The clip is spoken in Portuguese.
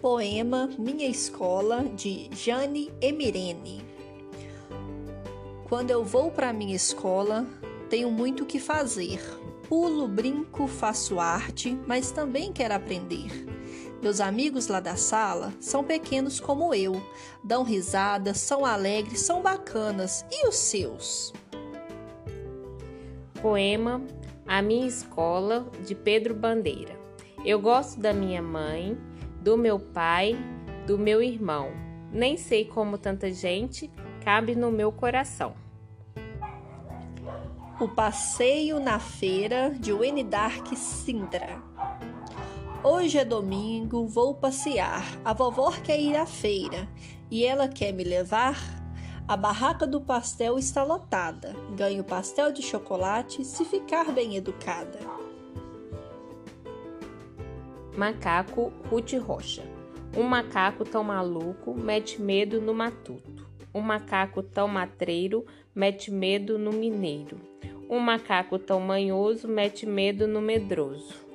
Poema Minha Escola, de Jane Emirene. Quando eu vou para minha escola, tenho muito o que fazer. Pulo, brinco, faço arte, mas também quero aprender. Meus amigos lá da sala são pequenos como eu, dão risadas, são alegres, são bacanas. E os seus? Poema A Minha Escola, de Pedro Bandeira. Eu gosto da minha mãe, do meu pai, do meu irmão. Nem sei como tanta gente cabe no meu coração. O passeio na feira de Wayne Dark Sindra. Hoje é domingo, vou passear. A vovó quer ir à feira e ela quer me levar. A barraca do pastel está lotada. Ganho pastel de chocolate se ficar bem educada. Macaco Ruth Rocha. Um macaco tão maluco mete medo no matuto. Um macaco tão matreiro mete medo no mineiro. Um macaco tão manhoso mete medo no medroso.